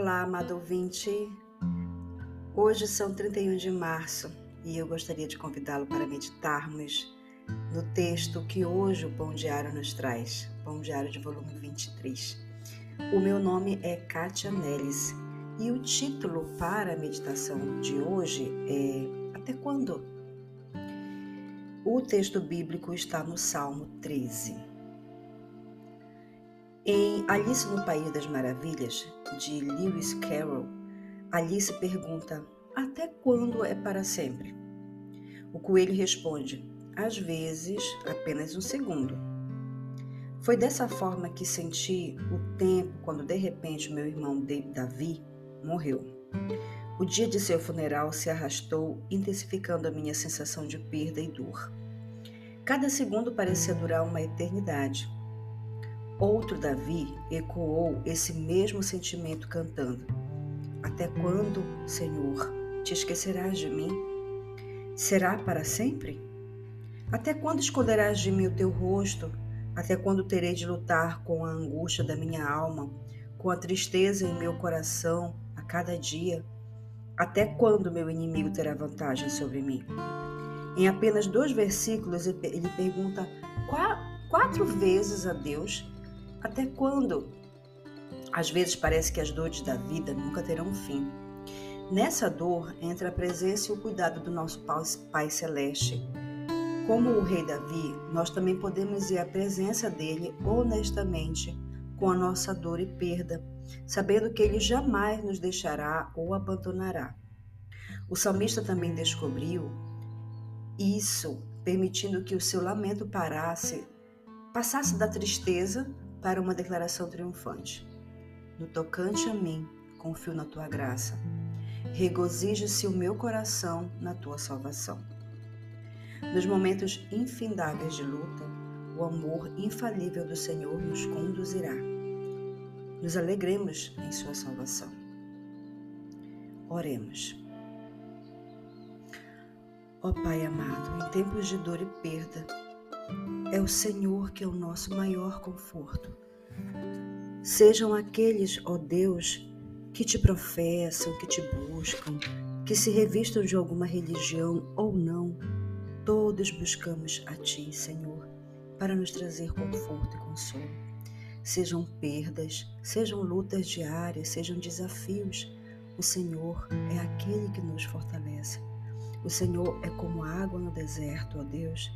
Olá, amado ouvinte. Hoje são 31 de março e eu gostaria de convidá-lo para meditarmos no texto que hoje o Pão Diário nos traz, Pão Diário de volume 23. O meu nome é Kátia Nelis e o título para a meditação de hoje é Até quando? O texto bíblico está no Salmo 13. Em Alice no País das Maravilhas, de Lewis Carroll, Alice pergunta: Até quando é para sempre? O coelho responde: Às vezes, apenas um segundo. Foi dessa forma que senti o tempo quando de repente meu irmão Davi morreu. O dia de seu funeral se arrastou, intensificando a minha sensação de perda e dor. Cada segundo parecia durar uma eternidade. Outro Davi ecoou esse mesmo sentimento cantando: Até quando, Senhor, te esquecerás de mim? Será para sempre? Até quando esconderás de mim o teu rosto? Até quando terei de lutar com a angústia da minha alma, com a tristeza em meu coração a cada dia? Até quando meu inimigo terá vantagem sobre mim? Em apenas dois versículos, ele pergunta quatro vezes a Deus até quando? Às vezes parece que as dores da vida nunca terão fim. Nessa dor entra a presença e o cuidado do nosso Pai Celeste. Como o rei Davi, nós também podemos ir à presença dele honestamente com a nossa dor e perda, sabendo que ele jamais nos deixará ou abandonará. O salmista também descobriu isso, permitindo que o seu lamento parasse, passasse da tristeza para uma declaração triunfante. No tocante a mim, confio na tua graça. Regozija-se o meu coração na tua salvação. Nos momentos infindáveis de luta, o amor infalível do Senhor nos conduzirá. Nos alegremos em sua salvação. Oremos. Ó Pai amado, em tempos de dor e perda, é o Senhor que é o nosso maior conforto. Sejam aqueles, ó Deus, que te professam, que te buscam, que se revistam de alguma religião ou não, todos buscamos a Ti, Senhor, para nos trazer conforto e consolo. Sejam perdas, sejam lutas diárias, sejam desafios, o Senhor é aquele que nos fortalece. O Senhor é como água no deserto, ó Deus.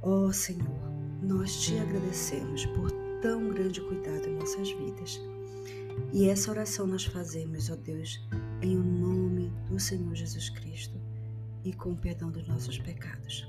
Ó oh, Senhor, nós te agradecemos por tão grande cuidado em nossas vidas. E essa oração nós fazemos, ó Deus, em o nome do Senhor Jesus Cristo e com o perdão dos nossos pecados.